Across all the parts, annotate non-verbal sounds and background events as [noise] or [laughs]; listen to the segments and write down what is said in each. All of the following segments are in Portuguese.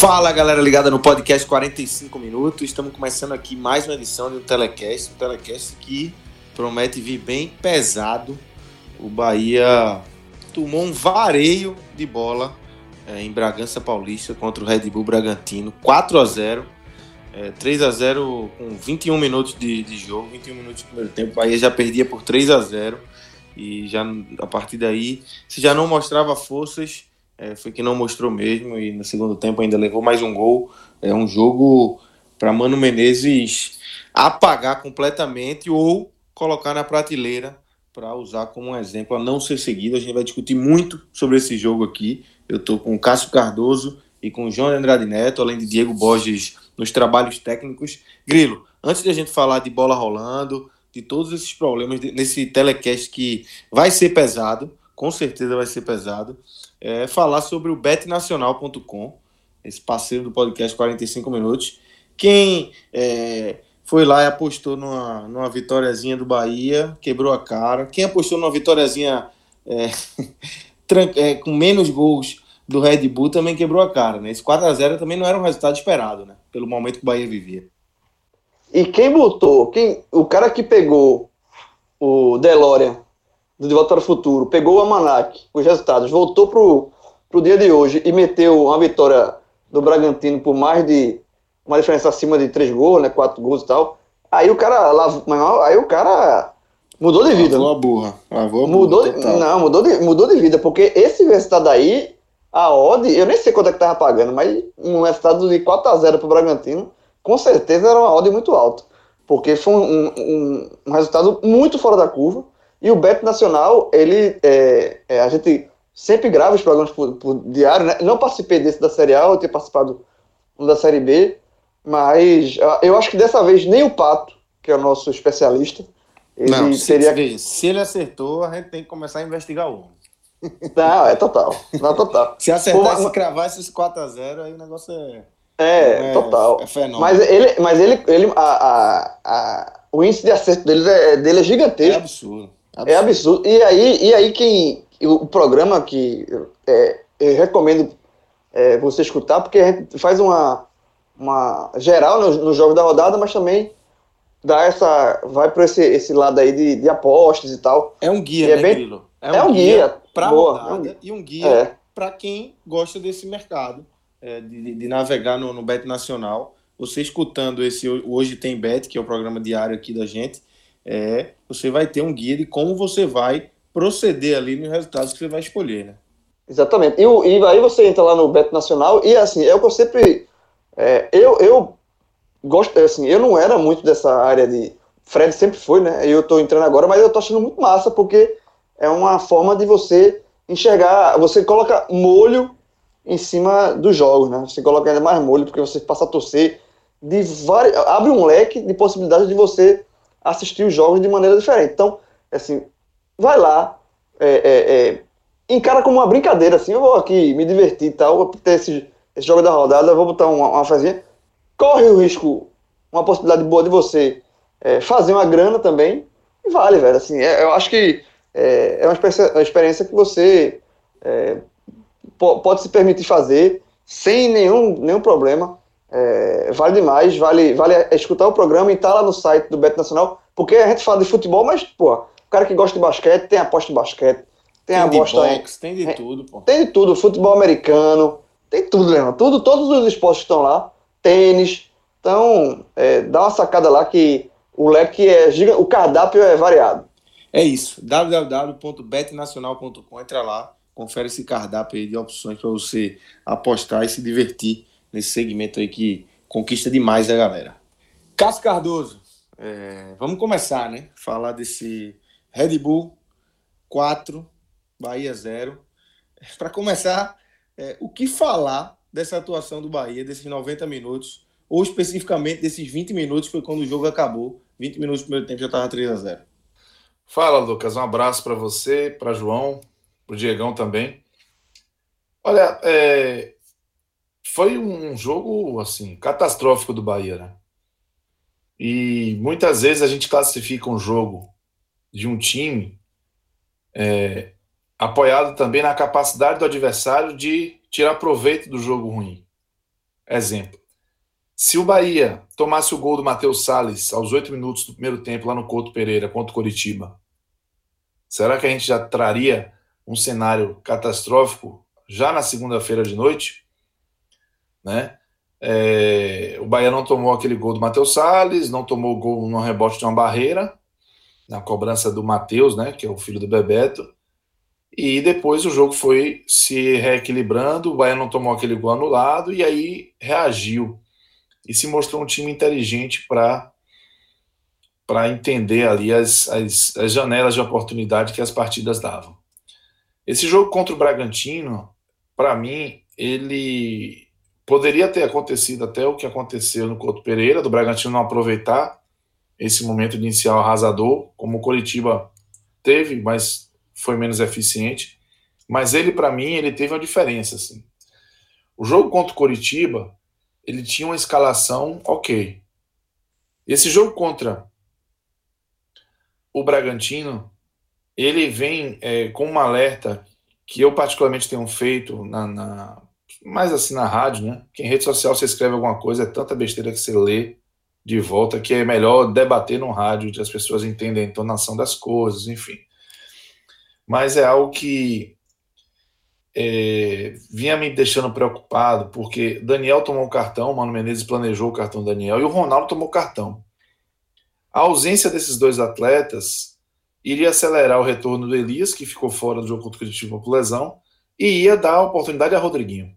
Fala galera ligada no podcast 45 minutos. Estamos começando aqui mais uma edição do Telecast. Um Telecast que promete vir bem pesado. O Bahia tomou um vareio de bola é, em Bragança Paulista contra o Red Bull Bragantino. 4 a 0 é, 3 a 0 com 21 minutos de, de jogo, 21 minutos de primeiro tempo. O Bahia já perdia por 3 a 0 e já a partir daí, se já não mostrava forças, é, foi que não mostrou mesmo e no segundo tempo ainda levou mais um gol. É um jogo para Mano Menezes apagar completamente ou colocar na prateleira para usar como um exemplo a não ser seguido. A gente vai discutir muito sobre esse jogo aqui. Eu estou com o Cássio Cardoso e com o João Andrade Neto, além de Diego Borges nos trabalhos técnicos. Grilo, antes de a gente falar de bola rolando, de todos esses problemas nesse telecast que vai ser pesado, com certeza vai ser pesado é, falar sobre o betnacional.com, esse parceiro do podcast 45 Minutos. Quem é, foi lá e apostou numa, numa vitóriazinha do Bahia, quebrou a cara. Quem apostou numa vitóriazinha é, [laughs] é, com menos gols do Red Bull também quebrou a cara. Né? Esse 4x0 também não era um resultado esperado, né? pelo momento que o Bahia vivia. E quem botou, quem, o cara que pegou o DeLorean do De Volta para o Futuro, pegou o Amanac, os resultados, voltou pro, pro dia de hoje e meteu uma vitória do Bragantino por mais de uma diferença acima de três gols, né, quatro gols e tal. Aí o cara lá, aí o cara mudou de vida. Lavou a burra. Lavou a burra, mudou de, não, mudou de, mudou de vida, porque esse resultado aí, a odd, eu nem sei quanto é que tava pagando, mas um resultado de 4 a 0 pro Bragantino, com certeza era uma odd muito alta, porque foi um, um, um resultado muito fora da curva. E o Beto Nacional, ele, é, é, a gente sempre grava os programas por, por diário, né? Não participei desse da Série A, eu tinha participado da Série B, mas ah, eu acho que dessa vez nem o Pato, que é o nosso especialista, ele não, se, teria... se ele acertou, a gente tem que começar a investigar o homem. Não, é total. Não, total. [laughs] se acertar, Pô, se cravar esses 4x0, aí o negócio é. É, é total. É fenômeno. Mas ele, mas ele, ele a, a, a, o índice de acerto dele é, dele é gigantesco. É absurdo. É absurdo. E aí, e aí quem. O programa que é, eu recomendo é, você escutar, porque a gente faz uma, uma geral no, no jogo da rodada, mas também dá essa. vai para esse, esse lado aí de, de apostas e tal. É um guia, é né, bem, Grilo? É um, é um guia, guia para rodada é um, e um guia é. para quem gosta desse mercado, é, de, de, navegar no, no Bet Nacional. Você escutando esse Hoje Tem Bet, que é o programa diário aqui da gente, é, você vai ter um guia de como você vai proceder ali nos resultados que você vai escolher, né? Exatamente. E, e aí você entra lá no Beto Nacional e assim, é o que eu sempre. É, eu, eu gosto, assim, eu não era muito dessa área de. Fred sempre foi, né? Eu tô entrando agora, mas eu tô achando muito massa, porque é uma forma de você enxergar. Você coloca molho em cima dos jogos, né? Você coloca ainda mais molho, porque você passa a torcer de várias. Abre um leque de possibilidades de você assistir os jogos de maneira diferente. Então, assim, vai lá, é, é, é, encara como uma brincadeira, assim, eu vou aqui me divertir e tal, vou ter esse, esse jogo da rodada, vou botar uma, uma fazinha. Corre o risco, uma possibilidade boa de você é, fazer uma grana também, e vale, velho, assim, é, eu acho que é, uma, experiência, uma experiência que você pode se permitir fazer sem nenhum, nenhum problema. É, vale demais, vale, vale escutar o programa e estar tá lá no site do Beto Nacional, porque a gente fala de futebol, mas, pô, o cara que gosta de basquete tem aposta de basquete, tem, tem aposta de boxe, em, tem de tudo, pô. Tem de tudo, futebol americano, tem tudo, Leandro, tudo, todos os esportes estão lá, tênis, então é, dá uma sacada lá que o leque é gigante, o cardápio é variado. É isso, www.betnacional.com, entra lá, confere esse cardápio aí de opções para você apostar e se divertir nesse segmento aí que conquista demais a galera. Cássio Cardoso, é, vamos começar, né? Falar desse Red Bull 4, Bahia 0. Para começar, é, o que falar dessa atuação do Bahia, desses 90 minutos, ou especificamente desses 20 minutos, foi quando o jogo acabou. 20 minutos do primeiro tempo já estava 3 a 0 Fala, Lucas. Um abraço para você, para João, para o Diegão também. Olha, é... foi um jogo assim catastrófico do Bahia, né? E muitas vezes a gente classifica um jogo de um time é, apoiado também na capacidade do adversário de tirar proveito do jogo ruim. Exemplo: se o Bahia tomasse o gol do Matheus Salles aos oito minutos do primeiro tempo lá no Couto Pereira contra o Coritiba, Será que a gente já traria um cenário catastrófico já na segunda-feira de noite? Né? É, o Bahia não tomou aquele gol do Matheus Salles, não tomou gol no rebote de uma barreira, na cobrança do Matheus, né, que é o filho do Bebeto. E depois o jogo foi se reequilibrando, o Bahia não tomou aquele gol anulado e aí reagiu. E se mostrou um time inteligente para para entender ali as, as, as janelas de oportunidade que as partidas davam. Esse jogo contra o Bragantino, para mim, ele poderia ter acontecido até o que aconteceu no Couto Pereira, do Bragantino não aproveitar esse momento inicial arrasador, como o Coritiba teve, mas foi menos eficiente. Mas ele, para mim, ele teve uma diferença. Assim. O jogo contra o Coritiba, ele tinha uma escalação ok. Esse jogo contra o Bragantino ele vem é, com um alerta que eu particularmente tenho feito na, na, mais assim na rádio, né? Que em rede social você escreve alguma coisa, é tanta besteira que você lê de volta que é melhor debater no rádio, onde as pessoas entendem a entonação das coisas, enfim. Mas é algo que é, vinha me deixando preocupado, porque Daniel tomou o cartão, Mano Menezes planejou o cartão Daniel e o Ronaldo tomou o cartão. A ausência desses dois atletas iria acelerar o retorno do Elias, que ficou fora do jogo contra o Curitiba por lesão, e ia dar oportunidade a Rodriguinho.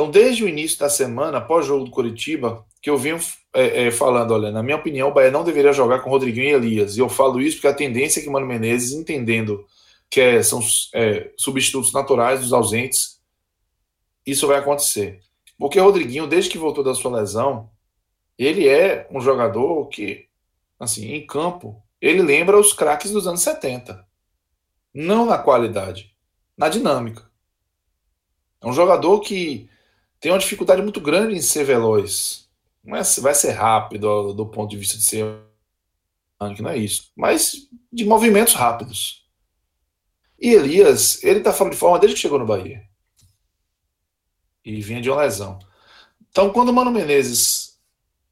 Então, desde o início da semana, após o jogo do Curitiba, que eu venho é, é, falando, olha, na minha opinião, o Bahia não deveria jogar com Rodriguinho e Elias. E eu falo isso porque a tendência é que Mano Menezes, entendendo que é, são é, substitutos naturais dos ausentes, isso vai acontecer. Porque o Rodriguinho, desde que voltou da sua lesão, ele é um jogador que, assim, em campo, ele lembra os craques dos anos 70. Não na qualidade, na dinâmica. É um jogador que tem uma dificuldade muito grande em ser veloz. Não é, vai ser rápido do ponto de vista de ser não é isso, mas de movimentos rápidos. E Elias, ele tá fora de forma desde que chegou no Bahia. E vinha de uma lesão. Então, quando o Mano Menezes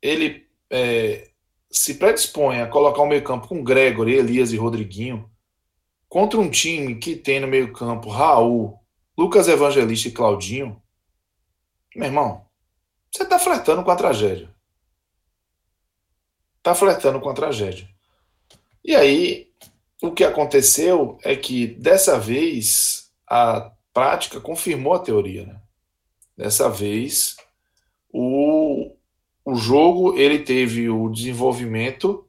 ele é, se predispõe a colocar o meio-campo com Gregory, Elias e Rodriguinho contra um time que tem no meio-campo Raul, Lucas Evangelista e Claudinho, meu irmão, você está flertando com a tragédia. Está flertando com a tragédia. E aí, o que aconteceu é que dessa vez a prática confirmou a teoria. Né? Dessa vez, o, o jogo ele teve o desenvolvimento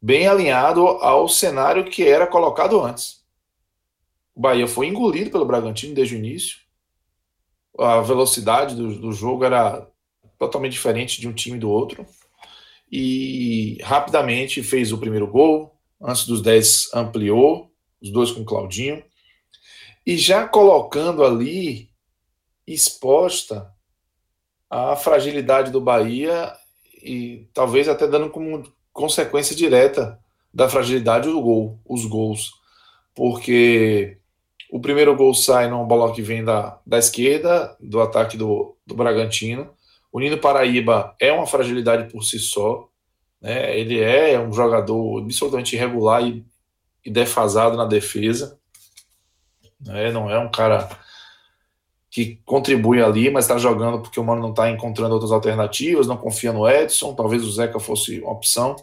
bem alinhado ao cenário que era colocado antes. O Bahia foi engolido pelo Bragantino desde o início. A velocidade do, do jogo era totalmente diferente de um time do outro. E rapidamente fez o primeiro gol. Antes dos 10 ampliou, os dois com o Claudinho. E já colocando ali exposta a fragilidade do Bahia e talvez até dando como consequência direta da fragilidade do gol, os gols. Porque o primeiro gol sai numa bola que vem da, da esquerda, do ataque do, do Bragantino. O Nino Paraíba é uma fragilidade por si só. Né? Ele é um jogador absolutamente irregular e, e defasado na defesa. Né? Não é um cara que contribui ali, mas está jogando porque o Mano não está encontrando outras alternativas, não confia no Edson, talvez o Zeca fosse uma opção.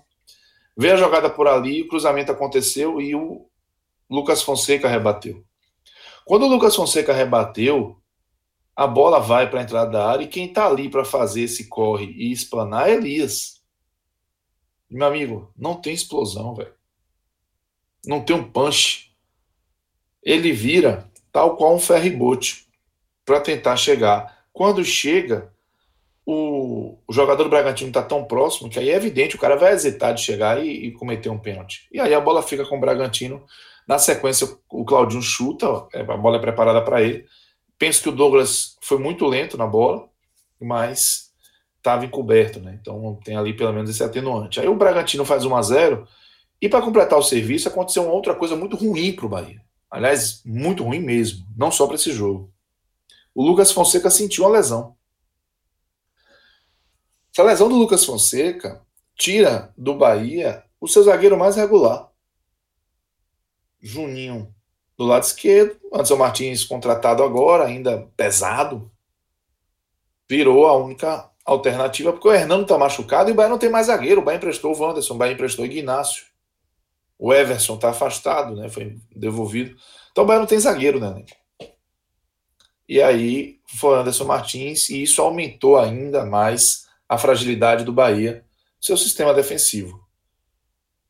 Veio a jogada por ali, o cruzamento aconteceu e o Lucas Fonseca rebateu. Quando o Lucas Fonseca rebateu, a bola vai para a entrada da área e quem está ali para fazer esse corre e explanar é Elias. meu amigo, não tem explosão, velho. Não tem um punch. Ele vira tal qual um ferribote para tentar chegar. Quando chega, o, jogador do Bragantino está tão próximo que aí é evidente, o cara vai hesitar de chegar e, e, cometer um pênalti. E aí a bola fica com o Bragantino. Na sequência, o Claudinho chuta, a bola é preparada para ele. Penso que o Douglas foi muito lento na bola, mas estava encoberto, né? Então tem ali pelo menos esse atenuante. Aí o Bragantino faz 1 a 0 e para completar o serviço aconteceu uma outra coisa muito ruim para o Bahia. Aliás, muito ruim mesmo, não só para esse jogo. O Lucas Fonseca sentiu uma lesão. Essa lesão do Lucas Fonseca tira do Bahia o seu zagueiro mais regular. Juninho do lado esquerdo. Anderson Martins contratado agora, ainda pesado. Virou a única alternativa, porque o Hernando está machucado e o Bahia não tem mais zagueiro. O Bahia emprestou o Wanderson, o Bahia emprestou o Ignacio. O Everson está afastado, né? Foi devolvido. Então o Bahia não tem zagueiro, né? E aí foi Anderson Martins, e isso aumentou ainda mais a fragilidade do Bahia, seu sistema defensivo.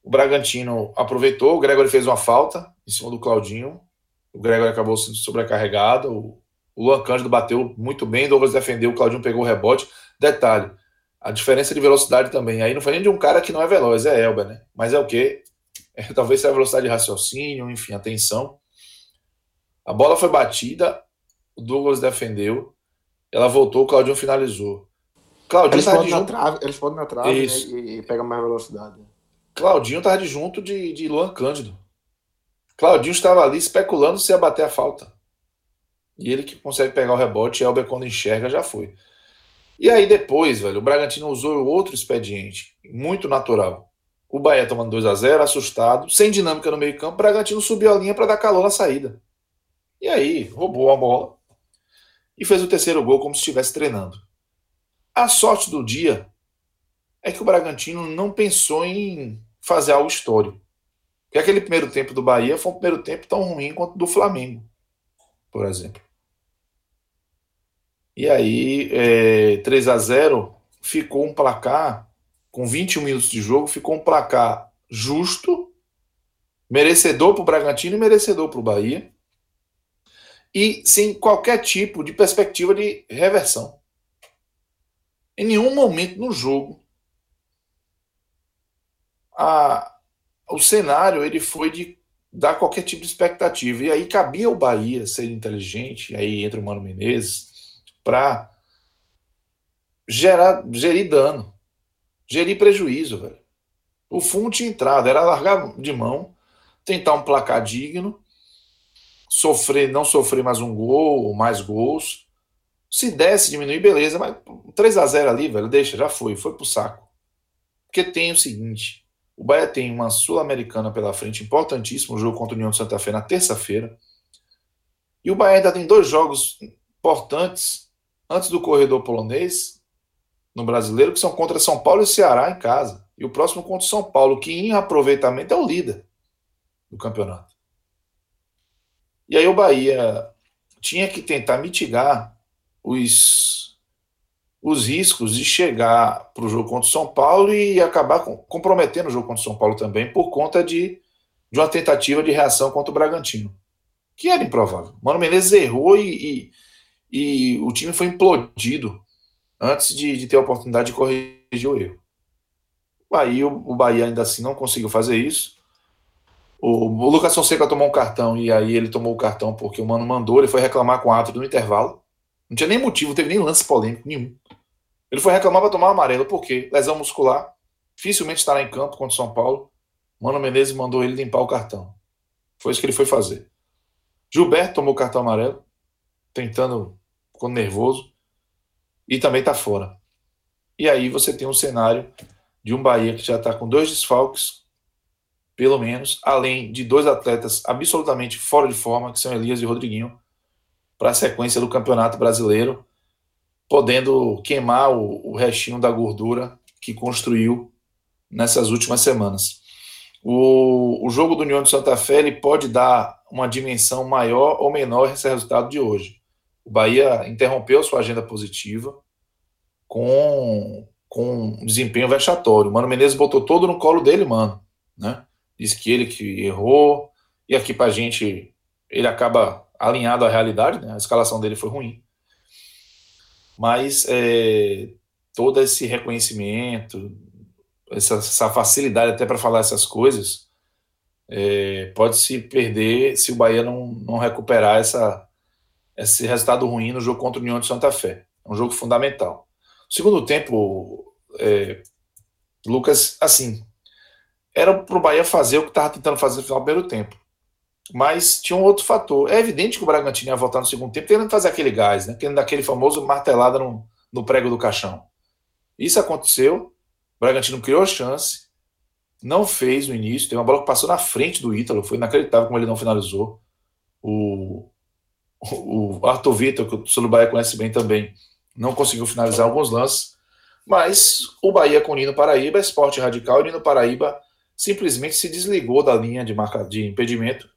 O Bragantino aproveitou, o Gregory fez uma falta em cima do Claudinho. O Gregory acabou sendo sobrecarregado. O Luan Cândido bateu muito bem, Douglas defendeu, o Claudinho pegou o rebote. Detalhe, a diferença de velocidade também. Aí não foi nem de um cara que não é veloz, é Elber, né? Mas é o quê? É, [laughs] talvez seja a velocidade de raciocínio, enfim, atenção. A bola foi batida, o Douglas defendeu, ela voltou, o Claudinho finalizou. Claudinho eles, podem junto... trave, eles podem na trave né, e, e pega mais velocidade. Claudinho estava de junto de, de Luan Cândido. Claudinho estava ali especulando se ia bater a falta. E ele que consegue pegar o rebote, Elber quando enxerga já foi. E aí depois, velho, o Bragantino usou outro expediente, muito natural. O Bahia tomando 2 a 0 assustado, sem dinâmica no meio campo, o Bragantino subiu a linha para dar calor na saída. E aí, roubou a bola e fez o terceiro gol como se estivesse treinando. A sorte do dia é que o Bragantino não pensou em fazer algo histórico. Porque aquele primeiro tempo do Bahia foi um primeiro tempo tão ruim quanto do Flamengo, por exemplo. E aí, é, 3 a 0 ficou um placar, com 21 minutos de jogo, ficou um placar justo, merecedor para o Bragantino e merecedor para o Bahia, e sem qualquer tipo de perspectiva de reversão. Em nenhum momento no jogo a, o cenário ele foi de dar qualquer tipo de expectativa. E aí cabia o Bahia ser inteligente, aí entra o Mano Menezes, para gerar, gerir dano, gerir prejuízo, velho. O fundo tinha entrado, era largar de mão, tentar um placar digno, sofrer, não sofrer mais um gol ou mais gols, se desse, diminuir, beleza, mas 3 a 0 ali, velho, deixa, já foi, foi pro saco. Porque tem o seguinte: o Bahia tem uma Sul-Americana pela frente, importantíssimo, o jogo contra o União de Santa Fé na terça-feira. E o Bahia ainda tem dois jogos importantes antes do corredor polonês, no brasileiro, que são contra São Paulo e Ceará em casa. E o próximo contra São Paulo, que em aproveitamento é o líder do campeonato. E aí o Bahia tinha que tentar mitigar os, os riscos de chegar para o jogo contra o São Paulo e acabar com, comprometendo o jogo contra o São Paulo também por conta de, de uma tentativa de reação contra o Bragantino, que era improvável. Mano Menezes errou e, e, e o time foi implodido antes de, de, ter a oportunidade de corrigir o erro. Aí o, o Bahia ainda assim não conseguiu fazer isso. O, o Lucas Fonseca tomou um cartão e aí ele tomou o cartão porque o Mano mandou, ele foi reclamar com o árbitro no intervalo. Não tinha nem motivo, não teve nem lance polêmico nenhum. Ele foi reclamar para tomar amarelo, por quê? Lesão muscular, dificilmente estará em campo contra o São Paulo. Mano Menezes mandou ele limpar o cartão. Foi isso que ele foi fazer. Gilberto tomou o cartão amarelo, tentando, ficou nervoso, e também está fora. E aí você tem um cenário de um Bahia que já está com dois desfalques, pelo menos, além de dois atletas absolutamente fora de forma, que são Elias e Rodriguinho, para a sequência do Campeonato Brasileiro, podendo queimar o, o restinho da gordura que construiu nessas últimas semanas. o, o jogo do União de Santa Fé ele pode dar uma dimensão maior ou menor esse resultado de hoje. O Bahia interrompeu sua agenda positiva com, com um desempenho vexatório. O Mano Menezes botou todo no colo dele, mano. Né? Diz que ele que errou, e aqui pra gente ele acaba alinhado à realidade, né? a escalação dele foi ruim. Mas é, todo esse reconhecimento, essa, essa facilidade até para falar essas coisas, é, pode se perder se o Bahia não, não recuperar essa, esse resultado ruim no jogo contra o União de Santa Fé. É um jogo fundamental. Segundo tempo, é, Lucas, assim, era para o Bahia fazer o que estava tentando fazer no final do primeiro tempo. Mas tinha um outro fator. É evidente que o Bragantino ia voltar no segundo tempo, querendo fazer aquele gás, né? querendo daquele famoso martelada no, no prego do caixão. Isso aconteceu. O Bragantino criou chance, não fez no início. Tem uma bola que passou na frente do Ítalo, foi inacreditável como ele não finalizou. O, o Arthur Vitor, que o Sulu Bahia conhece bem também, não conseguiu finalizar alguns lances. Mas o Bahia com o Nino Paraíba, esporte radical, e o Nino Paraíba simplesmente se desligou da linha de, marca, de impedimento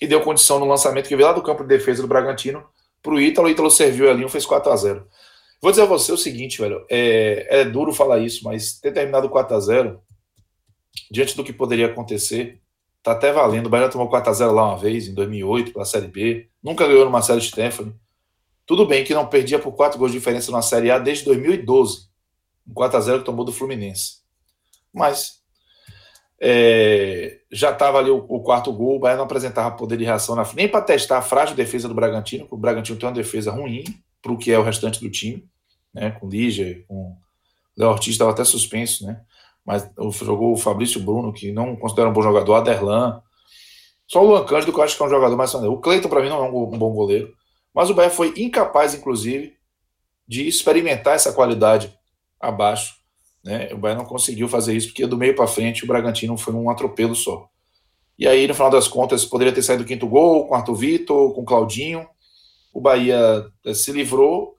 e deu condição no lançamento que veio lá do campo de defesa do Bragantino para o Ítalo. O Ítalo serviu a linha, fez 4 a 0 Vou dizer a você o seguinte, velho. É, é duro falar isso, mas ter terminado 4 a 0 diante do que poderia acontecer, tá até valendo. O Bahia tomou 4 a 0 lá uma vez, em 2008, pela Série B. Nunca ganhou no Marcelo Stephanie. Tudo bem que não perdia por 4 gols de diferença na Série A desde 2012. Um 4 a 0 que tomou do Fluminense. Mas é, já estava ali o, o, quarto gol, o Bahia não apresentava poder de reação na nem para testar a frágil defesa do Bragantino, porque o Bragantino tem uma defesa ruim para o que é o restante do time, né? Com Lígia, com o Léo Ortiz estava até suspenso, né? Mas jogou o Fabrício Bruno, que não considera um bom jogador, Aderlan. Só o Luan Cândido, que eu acho que é um jogador mais O Cleiton, para mim, não é um, um bom goleiro. Mas o Bahia foi incapaz, inclusive, de experimentar essa qualidade abaixo né? O Bahia não conseguiu fazer isso porque do meio para frente o Bragantino foi um atropelo só. E aí, no final das contas, poderia ter saído o quinto gol com Arthur Vitor, com Claudinho. O Bahia eh, se livrou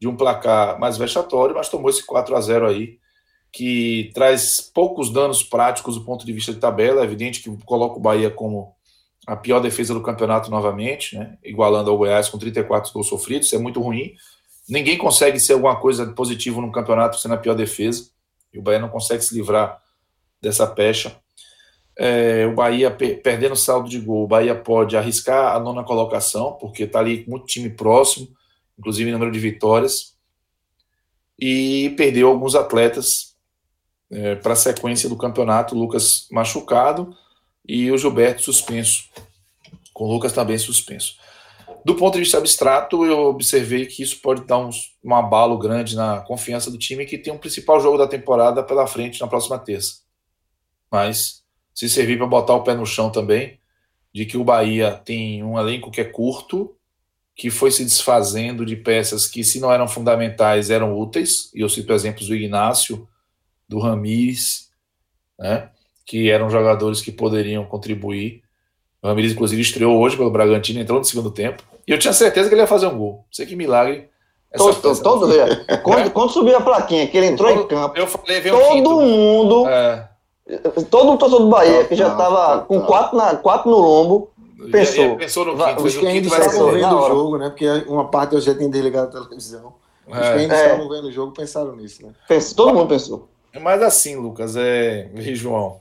de um placar mais vexatório, mas tomou esse 4 a 0 aí, que traz poucos danos práticos do ponto de vista de tabela. É evidente que coloca o Bahia como a pior defesa do campeonato novamente, né? igualando ao Goiás com 34 gols sofridos. Isso é muito ruim. Ninguém consegue ser alguma coisa positivo no campeonato sendo a pior defesa. E o Bahia não consegue se livrar dessa pecha. É, o Bahia perdendo saldo de gol, o Bahia pode arriscar a nona colocação, porque está ali com muito time próximo, inclusive número de vitórias, e perdeu alguns atletas é, para a sequência do campeonato. O Lucas machucado e o Gilberto suspenso, com o Lucas também suspenso. Do ponto de vista abstrato, eu observei que isso pode dar um, abalo grande na confiança do time, que tem um principal jogo da temporada pela frente na próxima terça. Mas se servir para botar o pé no chão também, de que o Bahia tem um elenco que é curto, que foi se desfazendo de peças que, se não eram fundamentais, eram úteis. E eu cito exemplos do Ignácio, do Ramires, né, que eram jogadores que poderiam contribuir. O Ramires, inclusive, estreou hoje pelo Bragantino, entrou no segundo tempo. E eu tinha certeza que ele ia fazer um gol. Sei que milagre. Todo, todo, todo quando, quando subiu a plaquinha, que ele entrou todo, em campo, eu falei, todo mundo, é. todo o torcedor do Bahia, que já estava com quatro, na, quatro no lombo, pensou. E, e pensou no quinto, os que ainda estavam vendo o jogo, né? Porque uma parte eu já tinha desligado a televisão. Os é. que ainda é. estavam vendo o jogo pensaram nisso, né? Pensou, todo mundo pensou. Mas assim, Lucas, é, João,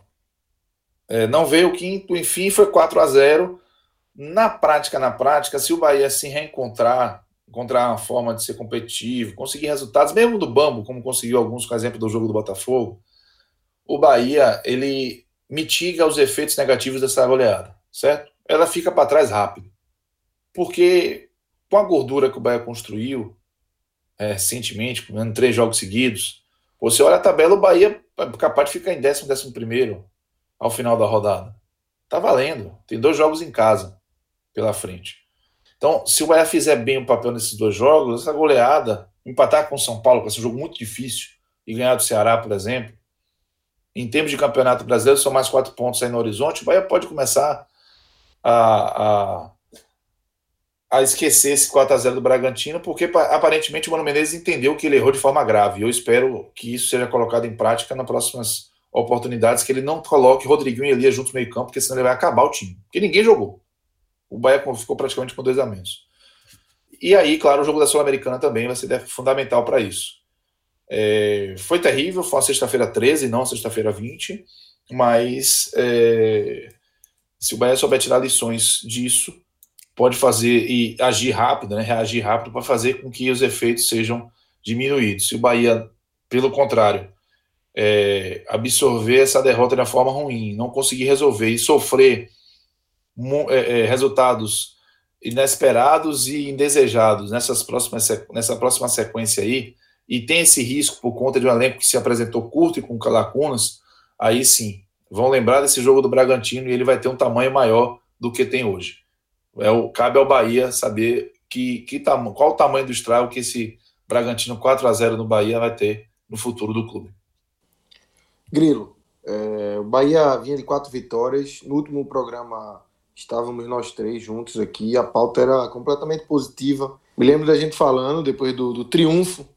é, não veio o quinto, enfim, foi 4 a 0 na prática, na prática, se o Bahia se reencontrar, encontrar uma forma de ser competitivo, conseguir resultados, mesmo do Bambo, como conseguiu alguns com exemplo do jogo do Botafogo, o Bahia, ele mitiga os efeitos negativos dessa goleada, certo? Ela fica para trás rápido. Porque com a gordura que o Bahia construiu é, recentemente, com três jogos seguidos, você olha a tabela, o Bahia é capaz de ficar em décimo, décimo primeiro ao final da rodada. Tá valendo. Tem dois jogos em casa pela frente. Então, se o Bahia fizer bem o papel nesses dois jogos, essa goleada, empatar com o São Paulo, é um jogo muito difícil, e ganhar do Ceará, por exemplo, em termos de campeonato brasileiro, são mais quatro pontos aí no horizonte, o Bahia pode começar a, a, a esquecer esse 4x0 do Bragantino, porque aparentemente o Mano Menezes entendeu que ele errou de forma grave. Eu espero que isso seja colocado em prática nas próximas oportunidades que ele não coloque Rodriguinho e Elias juntos no meio campo, porque senão ele vai acabar o time. Porque ninguém jogou. O Bahia ficou praticamente com dois a menos. E aí, claro, o jogo da Sul-Americana também vai ser fundamental para isso. É, foi terrível, foi uma sexta-feira 13, não sexta-feira 20, mas é, se o Bahia souber tirar lições disso, pode fazer e agir rápido, né, reagir rápido para fazer com que os efeitos sejam diminuídos. Se o Bahia, pelo contrário, é, absorver essa derrota de forma ruim, não conseguir resolver e sofrer é, é, resultados inesperados e indesejados nessas próximas, nessa próxima sequência aí, e tem esse risco por conta de um elenco que se apresentou curto e com lacunas, aí sim, vão lembrar desse jogo do Bragantino e ele vai ter um tamanho maior do que tem hoje. É o, cabe ao Bahia saber que, que tam, qual o tamanho do estrago que esse Bragantino 4 a 0 no Bahia vai ter no futuro do clube. Grilo, é, o Bahia vinha de quatro vitórias. No último programa estávamos nós três juntos aqui. A pauta era completamente positiva. Me lembro da gente falando, depois do, do triunfo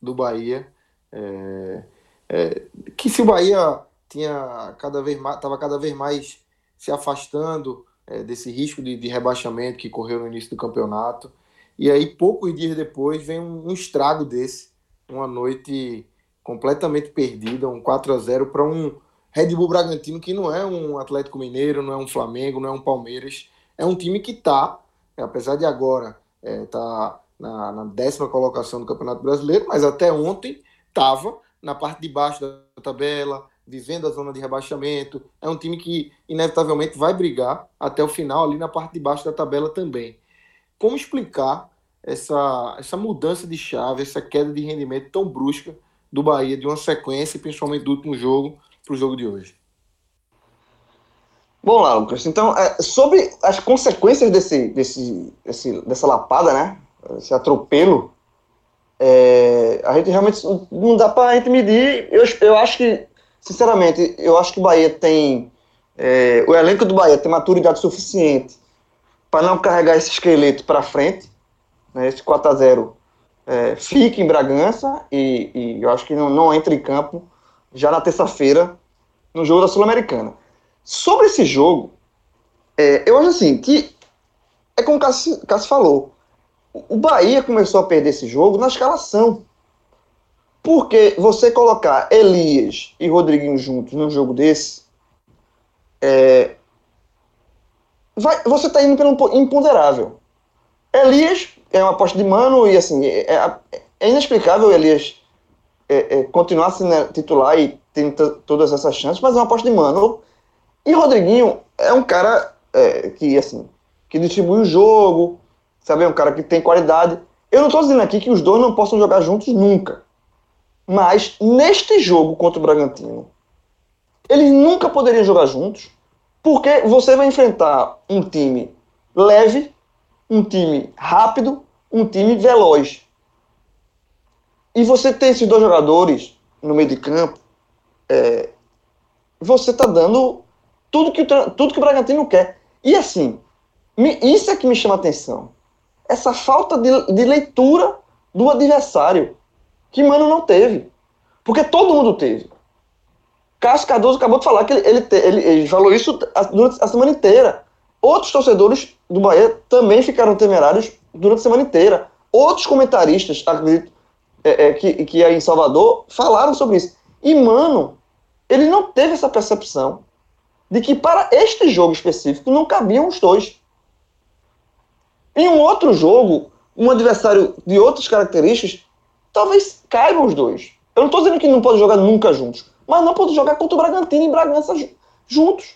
do Bahia, é, é, que se o Bahia tinha cada vez mais, estava cada vez mais se afastando é, desse risco de, de, rebaixamento que correu no início do campeonato. E aí, poucos dias depois, vem um, um estrago desse, uma noite completamente perdida, um 4 a 0 para um Red Bull Bragantino que não é um Atlético Mineiro, não é um Flamengo, não é um Palmeiras, é um time que está, apesar de agora estar é, tá na, na, décima colocação do Campeonato Brasileiro, mas até ontem estava na parte de baixo da tabela, vivendo a zona de rebaixamento. É um time que inevitavelmente vai brigar até o final ali na parte de baixo da tabela também. Como explicar essa, essa mudança de chave, essa queda de rendimento tão brusca do Bahia, de uma sequência, principalmente do último jogo, para o jogo de hoje. Bom lá, Lucas. Então, é, sobre as consequências desse, desse, desse, dessa lapada, né? Esse atropelo, é, a gente realmente não dá para a gente medir. Eu, eu acho que, sinceramente, eu acho que o Bahia tem. É, o elenco do Bahia tem maturidade suficiente para não carregar esse esqueleto para frente. Né, esse 4 a 0 é, fique em Bragança e, e, eu acho que não, não entra em campo já na terça-feira no jogo da Sul-Americana. Sobre esse jogo, é, eu acho assim que é como o Cássio, falou. O Bahia começou a perder esse jogo na escalação. Porque você colocar Elias e Rodriguinho juntos num jogo desse, é, vai, você está indo pelo imponderável. Elias é uma aposta de mano e assim, é, é, é inexplicável Elias é, é, continuar sendo titular e tendo todas essas chances, mas é uma aposta de mano. E Rodriguinho é um cara é, que, assim, que distribui o jogo, sabe? É um cara que tem qualidade. Eu não estou dizendo aqui que os dois não possam jogar juntos nunca. Mas neste jogo contra o Bragantino, eles nunca poderiam jogar juntos, porque você vai enfrentar um time leve, um time rápido, um time veloz. E você tem esses dois jogadores no meio de campo, é, você está dando tudo que, o, tudo que o Bragantino quer. E assim, me, isso é que me chama a atenção. Essa falta de, de leitura do adversário, que Mano não teve. Porque todo mundo teve. Cássio Cardoso acabou de falar que ele, ele, ele, ele falou isso durante a semana inteira. Outros torcedores do Bahia também ficaram temerários durante a semana inteira. Outros comentaristas, acredito, é, é, que, que aí em Salvador, falaram sobre isso. E, mano, ele não teve essa percepção de que para este jogo específico não cabiam os dois. Em um outro jogo, um adversário de outras características, talvez caibam os dois. Eu não estou dizendo que não pode jogar nunca juntos, mas não pode jogar contra o Bragantino e Bragança juntos.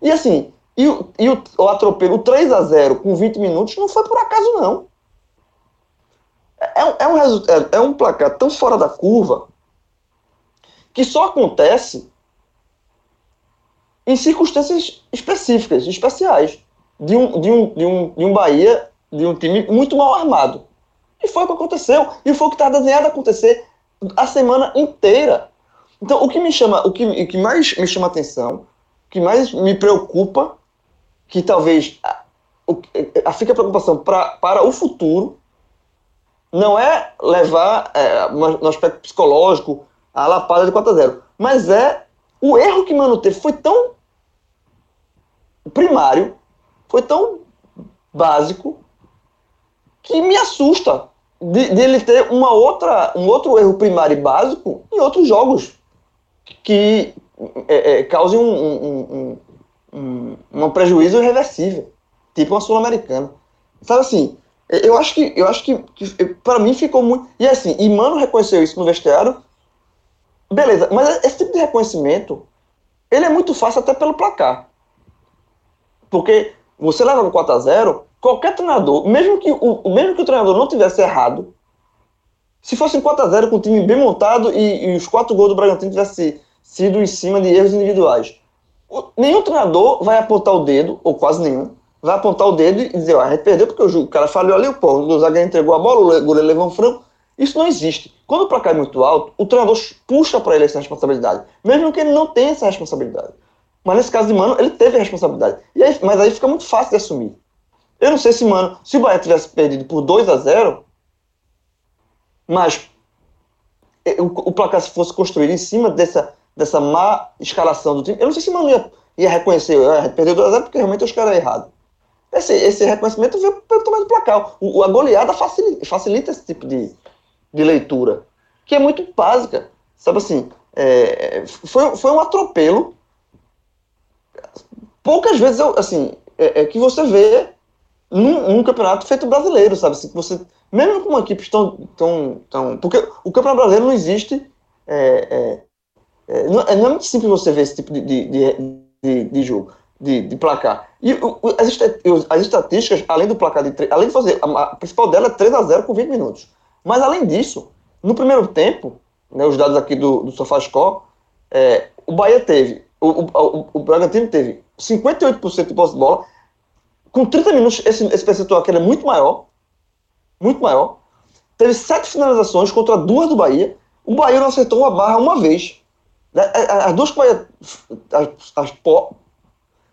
E assim, e, e o, o atropelo 3 a 0 com 20 minutos não foi por acaso, não. É, é, um, é, é um placar tão fora da curva que só acontece em circunstâncias específicas, especiais, de um, de um, de um, de um Bahia, de um time muito mal armado. E foi o que aconteceu, e foi o que está desenhado a acontecer a semana inteira. Então, o que me chama, o que, o que mais me chama atenção, o que mais me preocupa, que talvez a, a, fica a preocupação pra, para o futuro, não é levar é, no aspecto psicológico a lapada de 4 a 0 mas é o erro que Mano teve foi tão primário, foi tão básico, que me assusta de, de, ele ter uma outra, um outro erro primário e básico em outros jogos que é, é, causem um, um, um, um, prejuízo irreversível, tipo uma sul-americana. Sabe assim, eu acho que, eu acho que, que para mim ficou muito. E assim, e Mano reconheceu isso no vestiário. Beleza, mas esse tipo de reconhecimento ele é muito fácil até pelo placar. Porque você leva um 4 a 0 qualquer treinador, mesmo que o, mesmo que o treinador não tivesse errado, se fosse um 4 a 0 com o time bem montado e, e os quatro gols do Bragantino tivessem sido em cima de erros individuais, nenhum treinador vai apontar o dedo, ou quase nenhum, vai apontar o dedo e dizer, ah, a gente perdeu porque o, o cara falhou ali, pô, o zagueiro entregou a bola, o goleiro levou um frango. Isso não existe. Quando o placar é muito alto, o treinador puxa para ele essa responsabilidade, mesmo que ele não tenha essa responsabilidade. Mas nesse caso de Mano, ele teve a responsabilidade. E aí, mas aí fica muito fácil de assumir. Eu não sei se, Mano, se o Bahia tivesse perdido por 2 a 0 mas o, o placar se fosse construído em cima dessa, dessa má escalação do time, eu não sei se Mano ia, ia reconhecer, ah, perdeu 2 a 0 porque realmente os caras errado. Esse, esse reconhecimento veio pelo tamanho do placar. O, a goleada facilita, facilita esse tipo de, de leitura, que é muito básica. Sabe assim, é, foi, foi um atropelo poucas vezes eu, assim, é, é que você vê num, num, campeonato feito brasileiro, sabe? Assim, você, mesmo com uma equipe tão, tão, tão. Porque o campeonato brasileiro não existe. É, é, é não, é, muito simples você ver esse tipo de, de, de, de jogo, de, de, placar. E o, as, as, estatísticas, além do placar de 3, além de fazer. A, a, principal dela é 3 a 0 com 20 minutos. Mas além disso, no primeiro tempo, né, os dados aqui do, do SofaScore, é, o Bahia teve. O, o, o Bragantino teve 58% de posse de bola. Com 30 minutos, esse, esse percentual aqui é muito maior. Muito maior. Teve sete finalizações contra duas do Bahia. O Bahia não acertou uma barra uma vez. Né, as duas que o Bahia. As, as,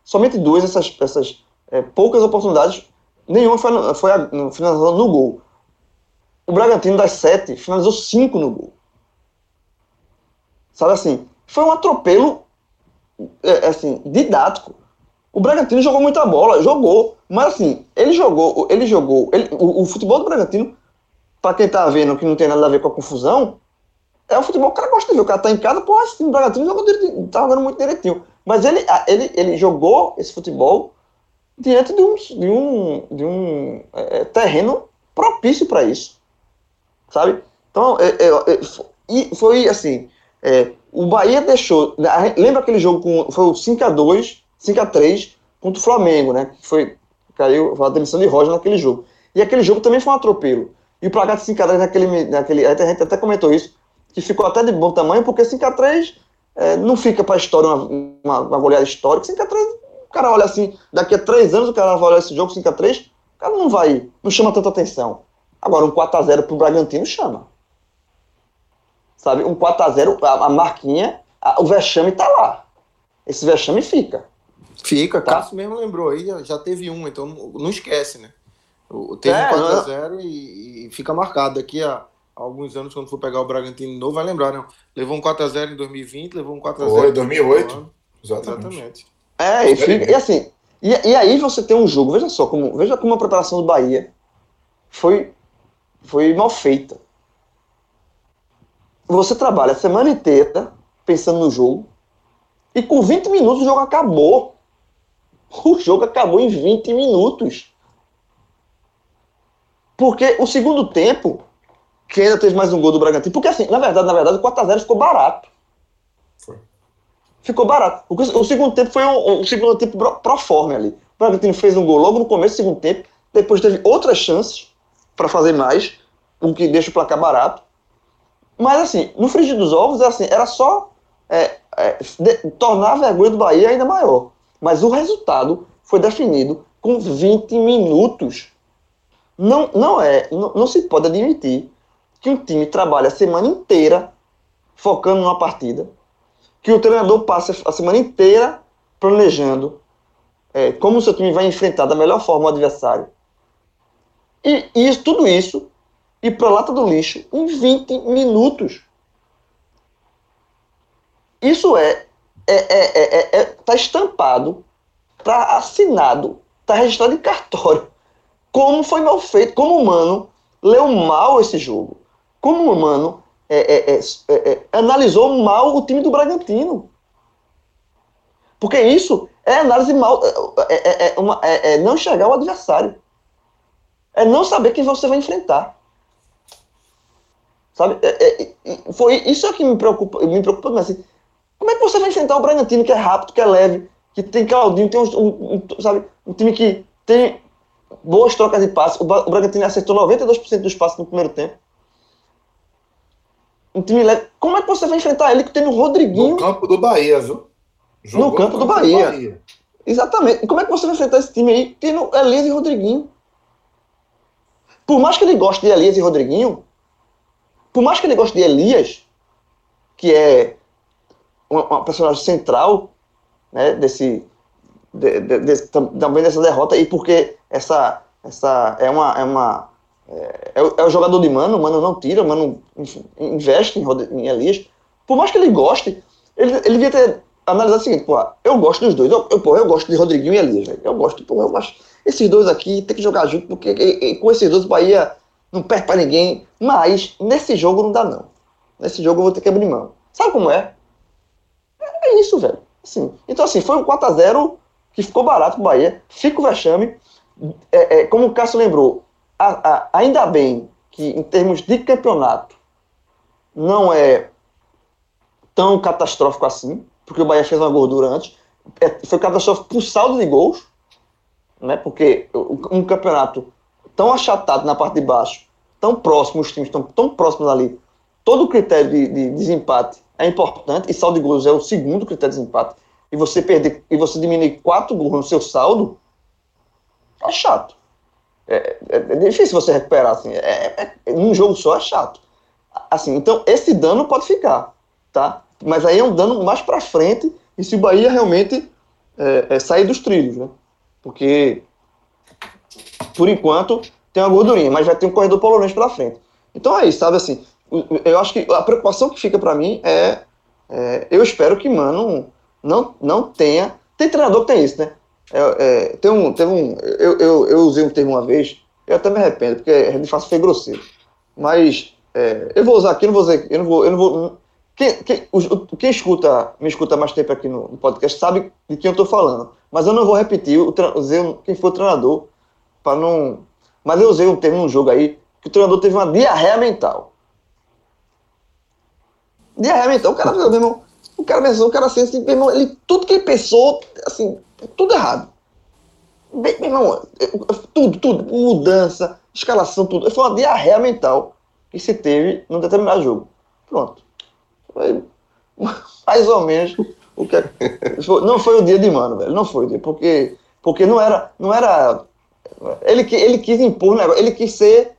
somente duas, essas, essas é, poucas oportunidades, nenhuma foi, foi finalizada no gol. O Bragantino, das sete, finalizou cinco no gol. Sabe assim? Foi um atropelo é, assim, didático. O Bragantino jogou muita bola, jogou, mas assim, ele jogou, ele jogou, ele, o, o, futebol do Bragantino, para quem tá vendo que não tem nada a ver com a confusão, é o futebol que o cara gosta de ver. O cara tá em casa, pô, assim, o Bragantino jogou direitinho, tá jogando muito direitinho. Mas ele, ele, ele jogou esse futebol diante de um, de um, de um é, terreno propício para isso, sabe? Então, é, é, é foi assim, é, o Bahia deixou. Lembra aquele jogo com. Foi o 5x2, 5x3 contra o Flamengo, né? Que foi. Caiu a demissão de Roger naquele jogo. E aquele jogo também foi um atropelo. E o placar de 5x3 naquele, naquele. A gente até comentou isso, que ficou até de bom tamanho, porque 5x3 é, não fica para a história uma, uma, uma goleada histórica. 5x3, o cara olha assim, daqui a 3 anos o cara vai olhar esse jogo 5x3, o cara não vai, não chama tanta atenção. Agora, um 4x0 pro Bragantino chama sabe? Um 4x0, a, a, marquinha, a, o vexame tá lá. Esse vexame fica. Fica, tá? Cássio mesmo lembrou aí, já teve um, então não esquece, né? Teve é, um 4x0 e, e, fica marcado. Daqui a alguns anos, quando for pegar o Bragantino de novo, vai lembrar, né? Levou um 4x0 em 2020, levou um 4x0 Foi, em 2008. Exatamente. Exatamente. É, e, fica, e assim, e, e, aí você tem um jogo, veja só, como, veja como a preparação do Bahia foi, foi mal feita você trabalha a semana inteira pensando no jogo, e com 20 minutos o jogo acabou. O jogo acabou em 20 minutos. Porque o segundo tempo, que ainda teve mais um gol do Bragantino, porque assim, na verdade, na verdade, o 4x0 ficou barato. Foi. Ficou barato. O, o segundo tempo foi um, um segundo tempo pro forma ali. O Bragantino fez um gol logo no começo do segundo tempo, depois teve outras chances para fazer mais, o que deixa o placar barato. Mas assim, no frigir dos ovos, assim, era só é, é, de, tornar a vergonha do Bahia ainda maior. Mas o resultado foi definido com 20 minutos. Não, não é, não, não se pode admitir que um time trabalhe a semana inteira focando numa partida, que o treinador passe a semana inteira planejando é, como o seu time vai enfrentar da melhor forma o adversário. E, e isso, tudo isso e para lata do lixo em 20 minutos. Isso é é, é, é, é, tá estampado, tá assinado, tá registrado em cartório. Como foi mal feito, como o Mano leu mal esse jogo. Como o Mano é, é, é, é analisou mal o time do Bragantino. Porque isso é análise mal. É, é, uma, é, não enxergar o adversário. É não saber quem você vai enfrentar. Sabe? foi isso é que me preocupa, me preocupa assim, como é que você vai enfrentar o Bragantino que é rápido, que é leve, que tem Claudinho, tem um, um, um sabe, um time que tem boas trocas de passes. O Bragantino acertou 92% dos passes no primeiro tempo. Um time leve. Como é que você vai enfrentar ele que tem o Rodriguinho? No campo do Bahia, viu? Jogou no campo, no campo do, Bahia. do, Bahia. Exatamente. E como é que você vai enfrentar esse time aí tendo Elias e Rodriguinho? Por mais que ele goste de Elias e Rodriguinho, por mais que ele goste de Elias, que é uma, uma personagem central né, desse, de, de, de, também dessa derrota, e porque essa, essa é uma. É, uma é, é, o jogador de mano, mano não tira, mano investe em, em Elias. Por mais que ele goste, ele, ele devia ter analisado o seguinte, pô, eu gosto dos dois. Eu, eu, pô, eu gosto de Rodriguinho e Elias, velho. Eu gosto, pô, eu acho. Esses dois aqui tem que jogar junto, porque e, e, com esses dois o Bahia não perde pra ninguém. Mas nesse jogo não dá, não. Nesse jogo eu vou ter que abrir mão. Sabe como é? É, é isso, velho. Assim, então, assim, foi um 4x0 que ficou barato pro Bahia. Fica o vexame. É, é, como o Cássio lembrou, a, a, ainda bem que em termos de campeonato não é tão catastrófico assim, porque o Bahia fez uma gordura antes. É, foi catastrófico por saldo de gols, né? Porque um campeonato tão achatado na parte de baixo, tão próximo, os times estão tão próximos ali, todo o critério de, de desempate é importante, e saldo de gols é o segundo critério de desempate, e você perder, e você diminuir quatro gols no seu saldo, é chato. É, é, é difícil você recuperar, assim, é, é, num jogo só é chato. Assim, então esse dano pode ficar, tá? Mas aí é um dano mais para frente, e se o Bahia realmente é, é, sair dos trilhos, né? Porque, por enquanto, tem uma gordurinha, mas vai ter um corredor polonês pela frente. Então é isso, sabe assim, eu acho que a preocupação que fica para mim é, é, eu espero que Mano não, não tenha. Tem treinador que tem isso, né? É, é, tem um, tem um, eu, eu, eu, usei um termo uma vez, eu até me arrependo, porque de fato foi grosseiro. Mas é, eu vou usar aqui, eu não vou dizer, eu não vou, eu não vou. Quem, quem, quem escuta, me escuta mais tempo aqui no, no podcast sabe de quem eu estou falando. Mas eu não vou repetir, o, usei quem foi o treinador, para não. Mas eu usei um termo num jogo aí que o treinador teve uma diarreia mental diarreia mental. O cara, meu irmão, o cara pensou, o cara sente, meu irmão, ele, tudo que ele pensou, assim, tudo errado. Meu irmão, tudo, tudo, mudança, escalação, tudo. Foi uma diarreia mental que se teve num determinado jogo. Pronto. Foi mais ou menos o que é, não foi o dia de mano, velho. Não foi o dia, porque porque não era não era ele ele quis impor, né? ele quis ser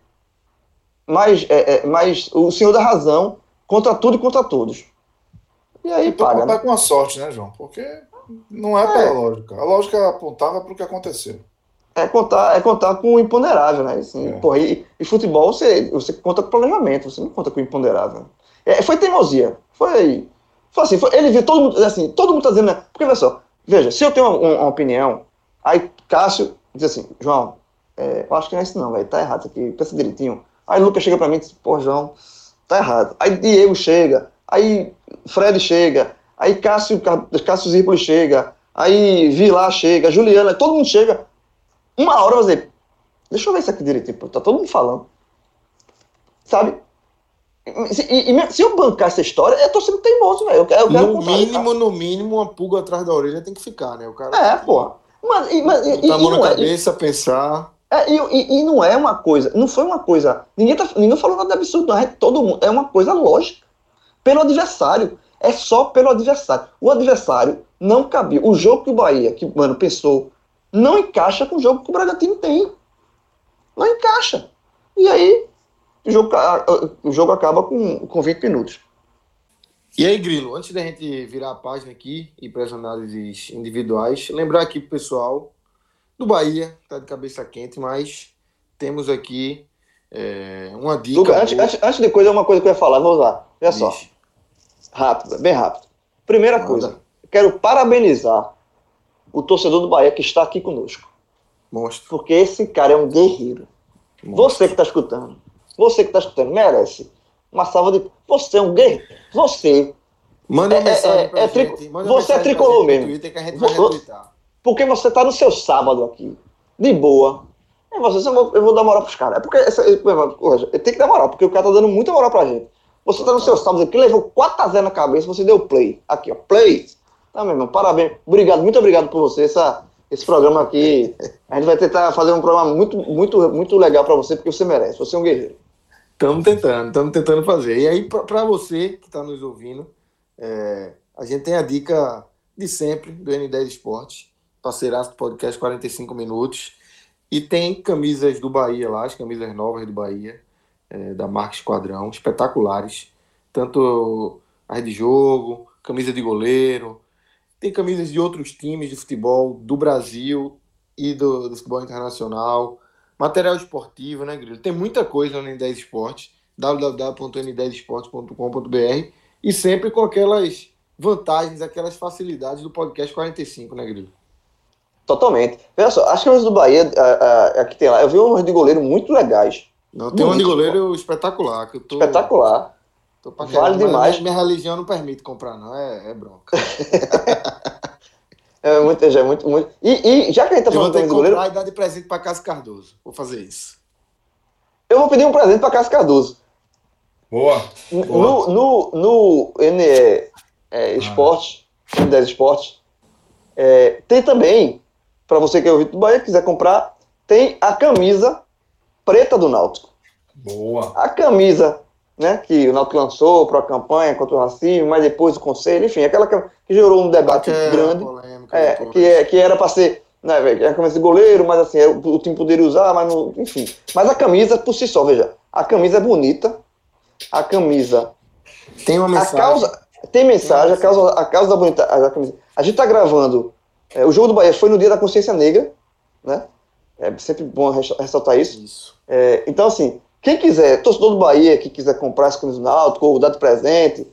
mais é, é, mais o senhor da razão contra tudo e contra todos. E aí então, paga. Né? com a sorte, né, João? Porque não é, é. pela lógica. A lógica apontava para o que aconteceu. É contar, é contar com o imponderável, né? Assim, é. porra, e, e, futebol você, você conta com planejamento, você não conta com o imponderável. É, foi teimosia. Foi. Foi assim, foi, ele viu todo mundo, assim, todo mundo tá dizendo, né? Porque olha só, veja, se eu tenho uma, uma opinião, aí Cássio diz assim, João, é, eu acho que não é isso não, velho, tá errado isso aqui, pensa direitinho. Aí Lucas chega pra mim e diz, pô, João, tá errado. Aí Diego chega, aí Fred chega, aí Cássio, Cássio Zirpoli chega, aí Vilar chega, Juliana, todo mundo chega. Uma hora você, deixa eu ver isso aqui direitinho, tá todo mundo falando. Sabe? Se, e, e, se eu bancar essa história, eu tô sendo teimoso, velho. Eu eu quero no mínimo, no mínimo, uma pulga atrás da orelha tem que ficar, né? O cara é, porra. Mas, e, mas, e, a mão na é, cabeça, pensar. É, e, e, e, não é uma coisa, não foi uma coisa. Ninguém, tá, ninguém falou nada de absurdo, não. É, todo mundo, é uma coisa lógica. Pelo adversário. É só pelo adversário. O adversário não cabia. O jogo que o Bahia, que mano, pensou, não encaixa com o jogo que o Bragantino tem. Não encaixa. E aí, o jogo, o jogo acaba com, com 20 minutos. E aí, Grilo, antes da gente virar a página aqui e para as análises individuais, lembrar aqui pro pessoal do Bahia, tá de cabeça quente, mas temos aqui é, uma dica. Luca, antes, antes, antes, de coisa, uma coisa que eu ia falar, vou usar. Olha só. Rápido, bem rápido. Primeira Nada. coisa, quero parabenizar o torcedor do Bahia que está aqui conosco. Porque esse cara é um guerreiro. Você que está escutando, você que está escutando, merece uma salva de. Você é um guerreiro. Você. Manda uma É- mensagem é- pra é gente. trico- Manda uma você é tricolor mesmo. Twitter que a gente vai retweetar. Porque você está no seu sábado aqui, de boa. E você, eu vou, eu vou dar moral pros caras. É porque. Essa, hoje, tem que dar moral, porque o cara tá dando muita moral pra gente. Você tá no seu sábado aqui, levou 4x0 na cabeça, você deu play. Aqui, ó, play. Tá, meu irmão, parabéns. Obrigado, muito obrigado por você. Essa, esse programa aqui, a gente vai tentar fazer um programa muito, muito, muito legal pra você, porque você merece. Você é um guerreiro. Estamos tentando, estamos tentando fazer. E aí, para você que está nos ouvindo, é, a gente tem a dica de sempre do N10 Esportes, parceiraço do podcast 45 Minutos. E tem camisas do Bahia lá, as camisas novas do Bahia, é, da marca Esquadrão, espetaculares. Tanto as de jogo, camisa de goleiro. Tem camisas de outros times de futebol do Brasil e do, do futebol internacional. Material esportivo, né, Grilo? Tem muita coisa no N10 Esportes, www.n10esportes.com.br e sempre com aquelas vantagens, aquelas facilidades do podcast 45, né, Grilo? Totalmente. Veja só, as camisas do Bahia, aqui tem lá, eu vi umas de goleiro muito legais. Não, tem um de goleiro espetacular, que eu tô, Espetacular. tô pra Vale demais. Minha religião não permite comprar, não, é, é bronca. [laughs] É muito, já é muito, muito. E, e já que a gente tá Eu vou falando ter de que goleiro, comprar e dar de presente pra Cássio Cardoso. Vou fazer isso. eu vou pedir um presente pra Cássio Cardoso. Boa. No, no, no NE é, Esporte, N10 Esporte, é, tem também, para você que é ouvinte do Bahia, quiser comprar, tem a camisa preta do Náutico. Boa. A camisa né, que o Náutico lançou para a campanha contra o racismo, mas depois o conselho, enfim, aquela que gerou um debate Aquela grande. polêmica É, que, é, que era para ser, né, velho, é a camisa de goleiro, mas assim, era- o time poderia usar, mas não, enfim. Mas a camisa por si só, veja, a camisa é bonita, a camisa, Tem uma a mensagem. causa, tem mensagem, a causa, a causa da bonita, a, camisa. A gente tá gravando, é, o jogo do Bahia foi no dia da consciência negra, né? É sempre bom res- ressaltar isso. Isso. É, então, assim, quem quiser, torcedor do Bahia que quiser comprar essa camisa do Náutico ou dar de presente,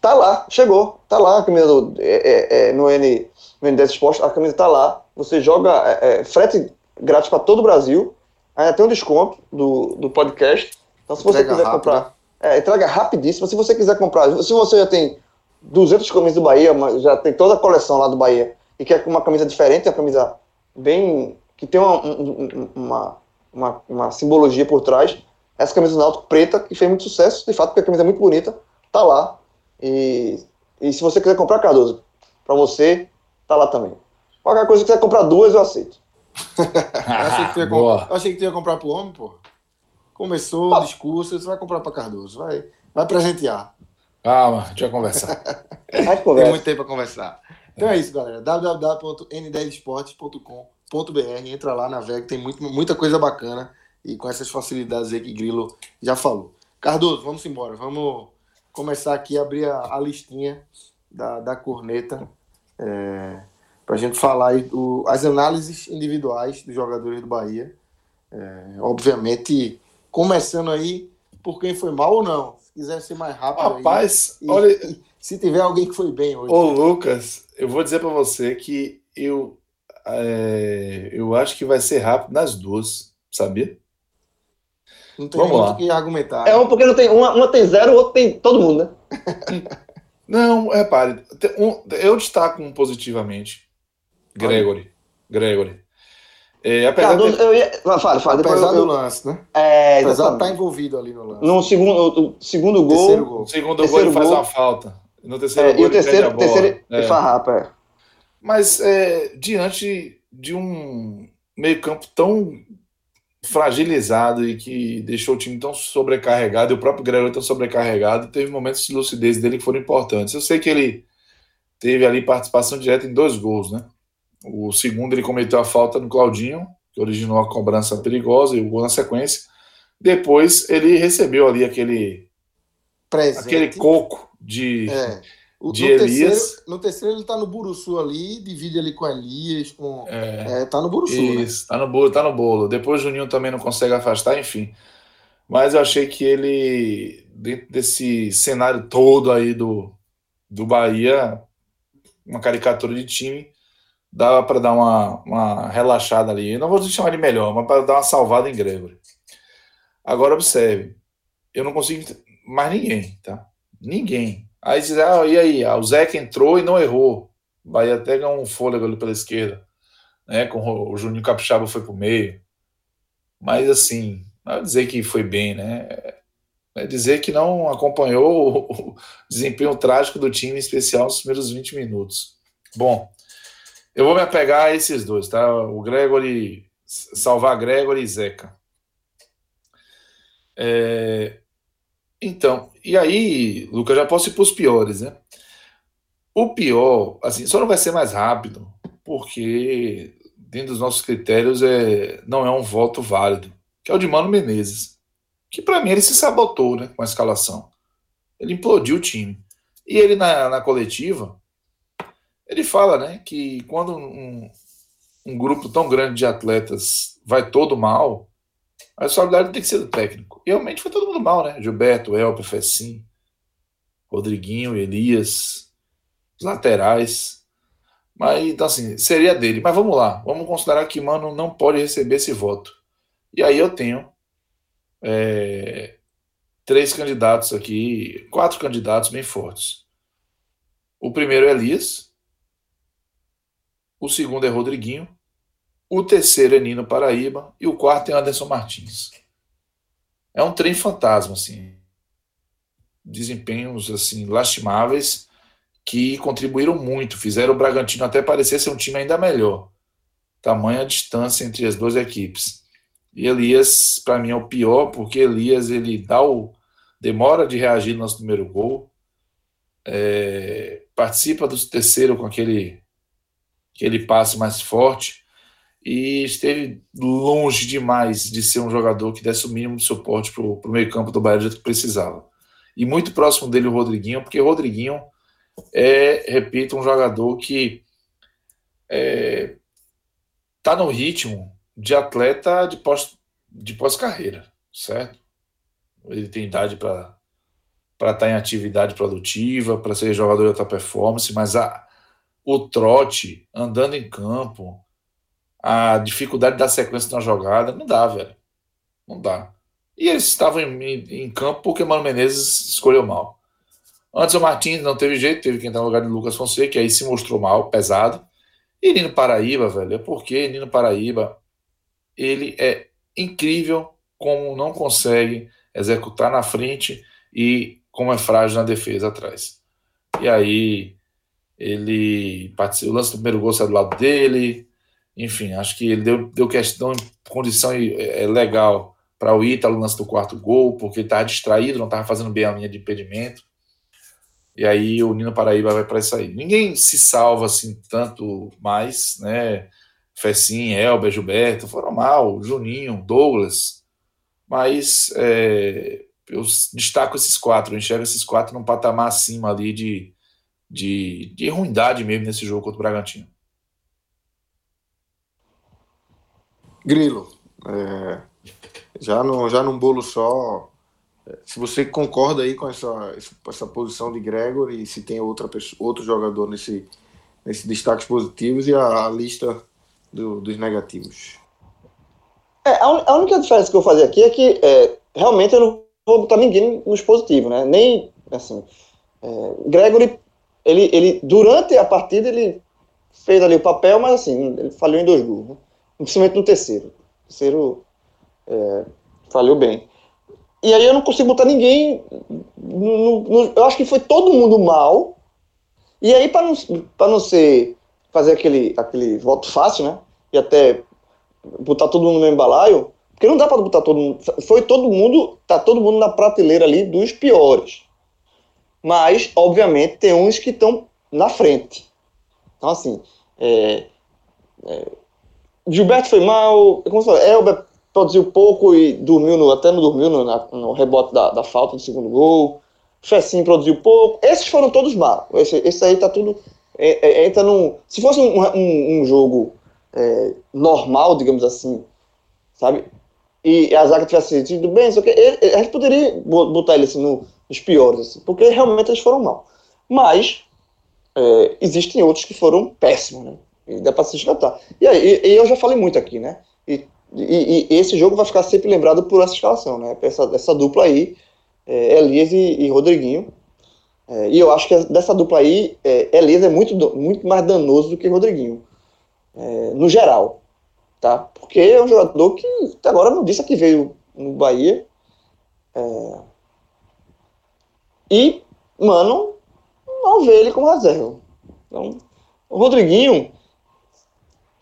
tá lá, chegou, tá lá a camisa do, é, é, é, no, N, no N10 Esporte, a camisa tá lá, você joga é, é, frete grátis para todo o Brasil, ainda tem um desconto do, do podcast, então se você Entrega quiser rápido. comprar, é, entrega rapidíssimo, se você quiser comprar, se você já tem 200 camisas do Bahia, mas já tem toda a coleção lá do Bahia, e quer uma camisa diferente, uma camisa bem, que tem uma, um- um- uma, uma, uma simbologia por trás, essa camisa do Náutico preta, que fez muito sucesso, de fato, porque a camisa é muito bonita, tá lá. E, e se você quiser comprar, Cardoso, pra você, tá lá também. Qualquer coisa que quiser comprar duas, eu aceito. [laughs] Eu achei, que tu ia comp- Boa. eu achei que tu ia comprar pro homem, pô. Começou o discurso, você vai comprar pra Cardoso. Vai, vai presentear. Calma, a gente vai conversar. [laughs] Tem muito tempo pra conversar. Então é isso, galera. www.n10esportes.com.br. Entra lá, navega, tem muito, muita coisa bacana. E com essas facilidades aí que Grilo já falou. Cardoso, vamos embora. Vamos começar aqui a abrir a, a listinha da, da corneta. É, para a gente falar aí do, as análises individuais dos jogadores do Bahia. É, obviamente, começando aí por quem foi mal ou não. Se quiser ser mais rápido aí. Rapaz, E- olha, e se tiver alguém que foi bem hoje. ô Lucas, eu vou dizer pra você que eu, é, eu acho que vai ser rápido nas duas, sabia? Não tem Vamos muito lá. o que argumentar. É um porque não tem, uma, uma tem zero, o outro tem todo mundo, né? [laughs] Não, repare, um- eu destaco um positivamente. Gregory. Gregory. É, apesar Cardoso, de, eu ia. Fala, fala. Apesar do eu, lance, né? é, Apesar de estar exatamente. envolvido ali no lance. No segundo, segundo gol. Terceiro no gol. segundo terceiro gol ele faz gol. uma falta. No terceiro é, gol e o a terceiro, bola. terceiro É. ele farrapa. É. Mas é, diante de um meio-campo tão fragilizado e que deixou o time tão sobrecarregado, e o próprio Gregory tão sobrecarregado, teve momentos de lucidez dele que foram importantes. Eu sei que ele teve ali participação direta em dois gols, né? O segundo ele cometeu a falta no Claudinho, que originou a cobrança perigosa e o gol na sequência. Depois ele recebeu ali aquele, Presente. aquele coco de. É. O, de no, Elias. terceiro, no terceiro ele tá no Buruçu ali, divide ali com Elias, com. É, É, tá no Buruçu, né? Isso, tá no bolo, tá no bolo. Depois o Juninho também não consegue afastar, enfim. Mas eu achei que ele, dentro desse cenário todo aí do, do Bahia, uma caricatura de time, dava para dar uma, uma relaxada ali. Eu não vou chamar de melhor, mas para dar uma salvada em Gregory. Agora observe, eu não consigo mais ninguém, tá? Ninguém. Aí diz, ah, e aí? Ah, o Zeca entrou e não errou. Vai até ganhar um fôlego ali pela esquerda. Né? Com o Juninho Capixaba foi pro meio. Mas assim, não é dizer que foi bem, né? É dizer que não acompanhou [laughs] o desempenho trágico do time, em especial nos primeiros 20 minutos. Bom, eu vou me apegar a esses dois, tá? O Gregory, salvar Gregory e Zeca. É, então, e aí, Lucas, já posso ir para os piores, né? O pior, assim, só não vai ser mais rápido, porque dentro dos nossos critérios é, não é um voto válido, que é o de Mano Menezes, que para mim ele se sabotou, né, com a escalação. Ele implodiu o time. E ele na, na coletiva, ele fala, né, que quando um, um grupo tão grande de atletas vai todo mal, a responsabilidade tem que ser do técnico. E realmente foi todo mundo mal, né? Gilberto, Elper, Fecim, Rodriguinho, Elias, os laterais. Mas, então, assim, seria dele. Mas vamos lá. Vamos considerar que Mano não pode receber esse voto. E aí eu tenho é, três candidatos aqui, quatro candidatos bem fortes. O primeiro é Elias. O segundo é Rodriguinho. O terceiro é Nino Paraíba e o quarto é Anderson Martins. É um trem fantasma, assim. Desempenhos, assim, lastimáveis que contribuíram muito, fizeram o Bragantino até parecer ser um time ainda melhor. Tamanha distância entre as duas equipes. E Elias, para mim, é o pior, porque Elias ele dá o demora de reagir no nosso primeiro gol, é, participa do terceiro com aquele aquele passe mais forte e esteve longe demais de ser um jogador que desse o mínimo de suporte para o meio-campo do Bahia que precisava. E muito próximo dele o Rodriguinho, porque o Rodriguinho é, repito, um jogador que é, tá no ritmo de atleta de pós de pós-carreira, certo? Ele tem idade para para estar tá em atividade produtiva, para ser jogador de alta performance, mas a, o trote andando em campo, a dificuldade da sequência na jogada. Não dá, velho. Não dá. E eles estavam em, em campo porque Mano Menezes escolheu mal. Antes o Martins não teve jeito, teve que entrar no lugar de Lucas Fonseca, que aí se mostrou mal, pesado. E Nino Paraíba, velho, é porque Nino Paraíba, ele é incrível como não consegue executar na frente e como é frágil na defesa atrás. E aí ele o lance do primeiro gol saiu do lado dele, enfim, acho que ele deu, deu questão, condição é, legal para o Ítalo lance do quarto gol, porque estava distraído, não estava fazendo bem a linha de impedimento. E aí o Nino Paraíba vai para isso aí. Ninguém se salva assim tanto mais, né? Fecim, Elber, Gilberto foram mal, Juninho, Douglas. Mas é, eu destaco esses quatro, eu enxergo esses quatro num patamar acima ali de, de, de ruindade mesmo nesse jogo contra o Bragantino. Grilo, é, já, no, já num bolo só, é, se você concorda aí com essa, essa posição de Gregory, se tem outra outro jogador nesse, nesse destaques positivos e a, a lista do, dos negativos. É, a, a, única diferença que eu vou fazer aqui é que é, realmente eu não vou botar ninguém nos positivos, né? Nem assim. É, Gregory, ele, ele durante a partida ele fez ali o papel, mas assim ele falhou em dois gols. Né? Principalmente no terceiro. O terceiro é, falhou bem. E aí eu não consigo botar ninguém. No, no, eu acho que foi todo mundo mal. E aí, para não, não ser. fazer aquele, aquele voto fácil, né? E até botar todo mundo no mesmo balaio. Porque não dá para botar todo mundo. Foi todo mundo. Tá todo mundo na prateleira ali dos piores. Mas, obviamente, tem uns que estão na frente. Então, assim. É, é, Gilberto foi mal, como você falou, Elber produziu pouco e dormiu no, até não dormiu no, no rebote da, da, falta do segundo gol. Fessim produziu pouco. Esses foram todos mal. Esse, esse aí tá tudo. É, é, entra num. Se fosse um, um, um jogo é, normal, digamos assim, sabe? E a zaga tivesse sido bem, só que ele, a gente poderia botar ele assim no, nos piores, assim, porque realmente eles foram mal. Mas é, existem outros que foram péssimos, né? E dá para se descartar. E aí, e, eu já falei muito aqui, né? E, e, e, esse jogo vai ficar sempre lembrado por essa escalação, né? Essa, essa dupla aí, é, Elias e, e Rodriguinho. É, e eu acho que dessa dupla aí, é, Elias é muito, muito mais danoso do que Rodriguinho, é, no geral, tá? Porque é um jogador que até agora não disse que veio no Bahia. É, e, mano, não vê ele como reserva. Então, o Rodriguinho,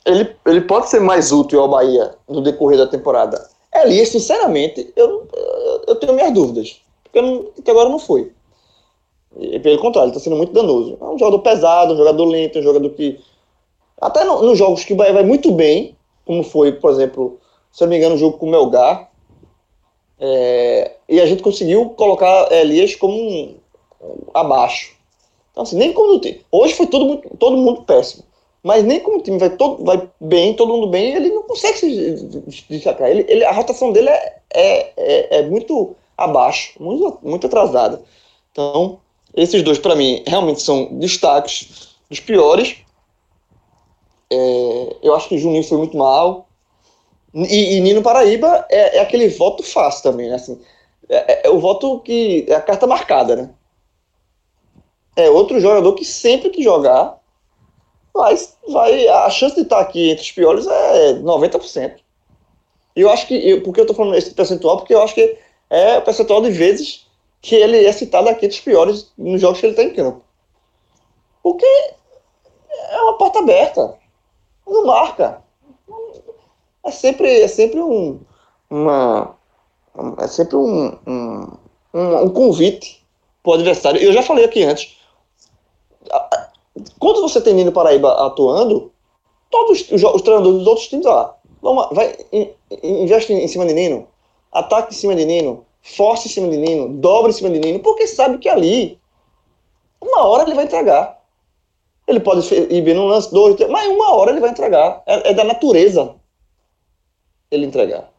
ele, ele pode ser mais útil ao Bahia no decorrer da temporada. Elias, sinceramente, eu, eu tenho minhas dúvidas. Porque não, agora não foi. E, pelo contrário, está sendo muito danoso. É um jogador pesado, um jogador lento, um jogador que. Até no, nos jogos que o Bahia vai muito bem, como foi, por exemplo, se eu não me engano, o jogo com o Melgar. É, e a gente conseguiu colocar Elias como um, abaixo. Então, assim, nem quando tem. Hoje foi muito, todo mundo péssimo. Mas nem como o time vai, todo, vai bem, todo mundo bem, ele não consegue se destacar. Ele, ele, a rotação dele é, é, é, é muito abaixo, muito, muito atrasada. Então, esses dois, para mim, realmente são destaques dos piores. É, eu acho que Juninho foi muito mal. E, e Nino Paraíba é, é, aquele voto fácil também, né? Assim, é, é, é, o voto que é a carta marcada, né? É outro jogador que sempre que jogar, vai, vai, a chance de estar aqui entre os piores é 90%. E eu acho que, eu, porque eu tô falando esse percentual, porque eu acho que é o percentual de vezes que ele é citado aqui dos piores nos jogos que ele está em campo. Porque é uma porta aberta. Não marca. É sempre, é sempre um. Uma, é sempre um, um, um, um convite para o adversário. Eu já falei aqui antes. Quando você tem Nino Paraíba atuando, todos os, os treinadores dos outros times lá, vamos, vai, investe em cima de Nino, ataque em cima de Nino, force em cima de Nino, dobre em cima de Nino, porque sabe que ali, uma hora ele vai entregar. Ele pode ir bem no lance, dois, três, mas uma hora ele vai entregar. É, é da natureza ele entregar.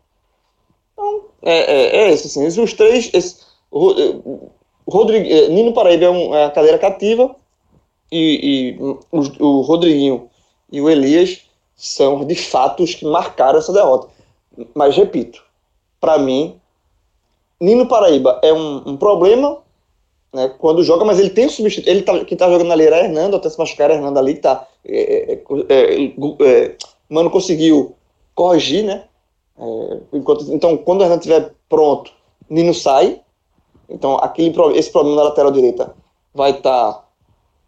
Então, é, é, é esse, assim. Os três. Esse, o Rodrigo, é, Nino Paraíba é, um, é cadeira cativa e, e o, o Rodriguinho e o Elias são de fato os que marcaram essa derrota. Mas repito, para mim, Nino Paraíba é um, um problema né, quando joga, mas ele tem um substituto. Ele tá, quem tá jogando ali era Hernando, até se machucar Hernando ali, que tá. É, é, é, é, Mano conseguiu corrigir, né? É, enquanto, então, quando o Hernando estiver pronto, Nino sai. Então, aquele, esse problema na lateral direita vai estar tá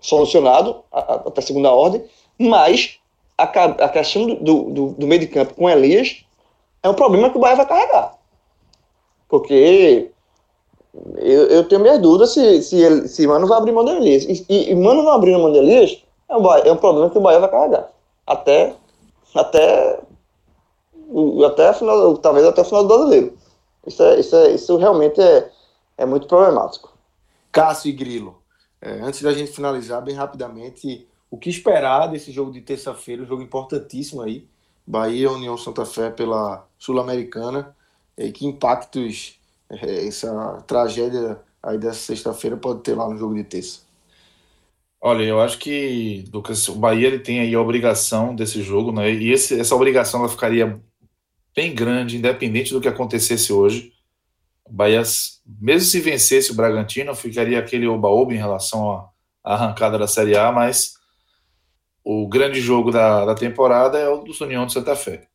solucionado até segunda ordem, mas a, a questão do, do, do meio de campo com Elias é um problema que o Bahia vai carregar. Porque eu, eu tenho minhas dúvidas se, se, ele, se Mano vai abrir mão de Elias. E, e, Mano não abrir mão de Elias é um, é um problema que o Bahia vai carregar. Até, até, até final, talvez até o final do brasileiro. Isso, é, isso, é, isso realmente é, é muito problemático. Cássio e Grilo, é, antes da gente finalizar, bem rapidamente, o que esperar desse jogo de terça-feira, um jogo importantíssimo aí, Bahia União Santa Fé pela Sul-Americana e que impactos é, essa tragédia aí dessa sexta-feira pode ter lá no jogo de terça? Olha, eu acho que Lucas, o Bahia ele tem aí a obrigação desse jogo, né? E esse, essa obrigação ela ficaria bem grande, independente do que acontecesse hoje. O Bahia, mesmo se vencesse o Bragantino, ficaria aquele oba-oba em relação à arrancada da Série A, mas o grande jogo da, da temporada é o do União de Santa Fé.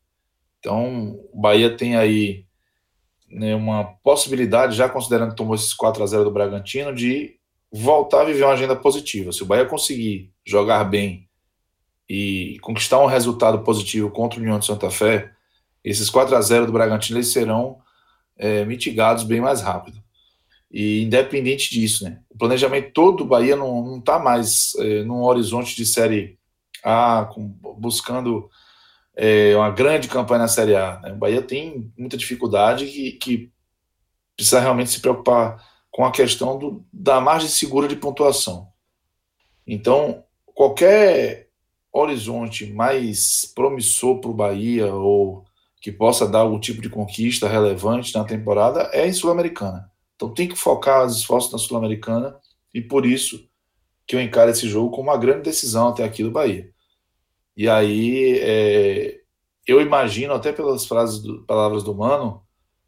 Então, o Bahia tem aí né, uma possibilidade, já considerando que tomou esses 4 a 0 do Bragantino, de voltar a viver uma agenda positiva. Se o Bahia conseguir jogar bem e conquistar um resultado positivo contra o União de Santa Fé, esses 4 a 0 do Bragantino eles serão é, mitigados bem mais rápido. E independente disso, né, o planejamento todo do Bahia não está mais é, num horizonte de Série A, com, buscando é, uma grande campanha na Série A. Né? O Bahia tem muita dificuldade que, que precisa realmente se preocupar com a questão do, da margem segura de pontuação. Então, qualquer horizonte mais promissor para o Bahia ou que possa dar algum tipo de conquista relevante na temporada é em Sul-Americana. Então tem que focar os esforços na Sul-Americana e por isso que eu encaro esse jogo como uma grande decisão até aqui do Bahia. E aí é, eu imagino, até pelas frases do, palavras do Mano,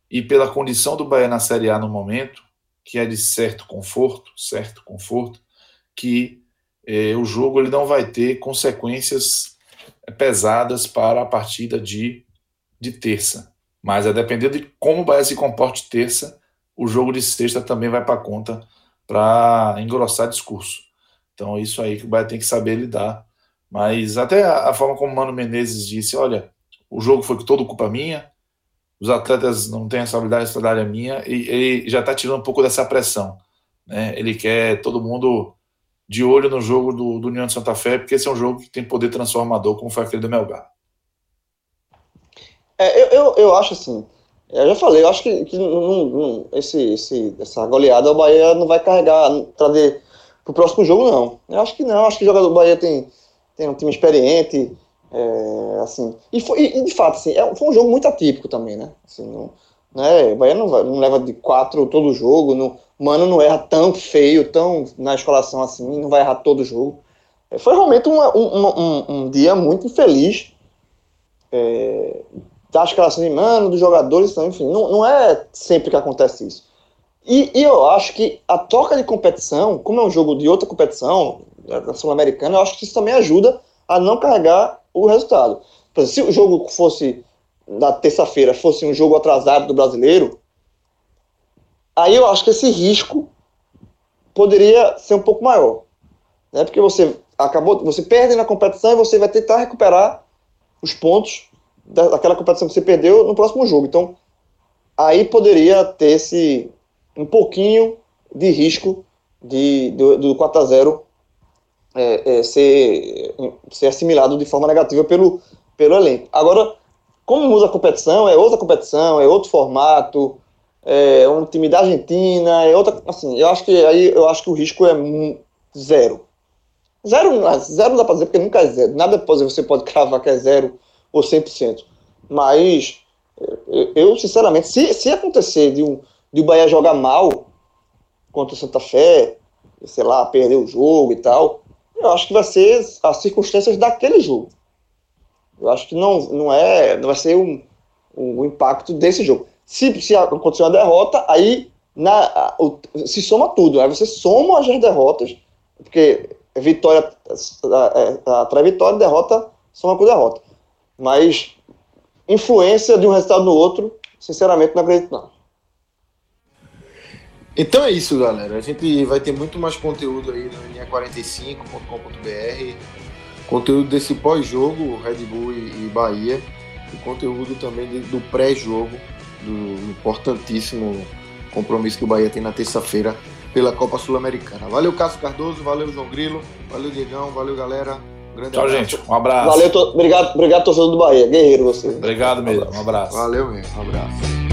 e pela condição do Bahia na Série A no momento, que é de certo conforto, certo conforto, que é, o jogo ele não vai ter consequências pesadas para a partida de, de terça. Mas a depender de como o Bahia se comporte terça, o jogo de sexta também vai para conta para engrossar discurso. Então, isso aí que o Bahia tem que saber lidar. Mas até a, a forma como o Mano Menezes disse: olha, o jogo foi todo culpa minha, os atletas não têm essa habilidade, essa área minha, e ele já está tirando um pouco dessa pressão. Né? Ele quer todo mundo de olho no jogo do, do União de Santa Fé, porque esse é um jogo que tem poder transformador, como foi aquele do Melgar. É, eu, eu, eu acho assim, eu já falei, eu acho que, que não, não, esse, esse, essa goleada o Bahia não vai carregar, trazer pro próximo jogo, não. Eu acho que não, acho que o jogador do Bahia tem, tem um time experiente, é, assim, e, foi, e, de fato, assim, é, foi um jogo muito atípico também, né? Assim, não, né o Bahia não, vai, não leva de quatro todo o jogo, não, Mano não erra tão feio, tão na escolação assim, não vai errar todo o jogo. É, foi realmente uma, um, um, um, dia muito infeliz é, da escalação de Mano, dos jogadores, enfim, não, não é sempre que acontece isso. E, e, eu acho que a troca de competição, como é um jogo de outra competição, da Sul-Americana, eu acho que isso também ajuda a não carregar o resultado. Exemplo, se o jogo fosse na terça-feira fosse um jogo atrasado do brasileiro, aí eu acho que esse risco poderia ser um pouco maior. Né? Porque você acabou, você perde na competição e você vai tentar recuperar os pontos daquela competição que você perdeu no próximo jogo. Então, aí poderia ter esse um pouquinho de risco de, do, do 4 a 0 é, é, ser, ser assimilado de forma negativa pelo, pelo elenco. Agora, como muda a competição, é outra competição, é outro formato, é um time da Argentina, é outra. Assim, eu acho que aí eu acho que o risco é zero. Zero, zero não dá para dizer, porque nunca é zero. Nada você pode [laughs] cravar que é zero ou 100%. Mas eu, sinceramente, se, se acontecer de, um, de o Bahia jogar mal contra o Santa Fé, sei lá, perder o jogo e tal, eu acho que vai ser as circunstâncias daquele jogo. Eu acho que não, não é, não vai ser um, um, um impacto desse jogo. Se, se acontecer uma derrota, aí na, o, se soma tudo. Aí você soma as derrotas, porque vitória atrai vitória, derrota soma com derrota. Mas influência de um resultado no outro, sinceramente, não acredito não. Então é isso, galera. A gente vai ter muito mais conteúdo aí no linha45.com.br. Conteúdo desse pós-jogo, Red Bull e, Bahia. E conteúdo também do pré-jogo, do importantíssimo compromisso que o Bahia tem na terça-feira pela Copa Sul-Americana. Valeu, Cássio Cardoso, valeu, João Grilo, valeu, Diegão, valeu, galera. Um grande Tchau, abraço. gente. Um abraço. Valeu, to... obrigado, obrigado, torcedor do Bahia. Guerreiro você. Obrigado mesmo, um abraço. Valeu mesmo, um abraço.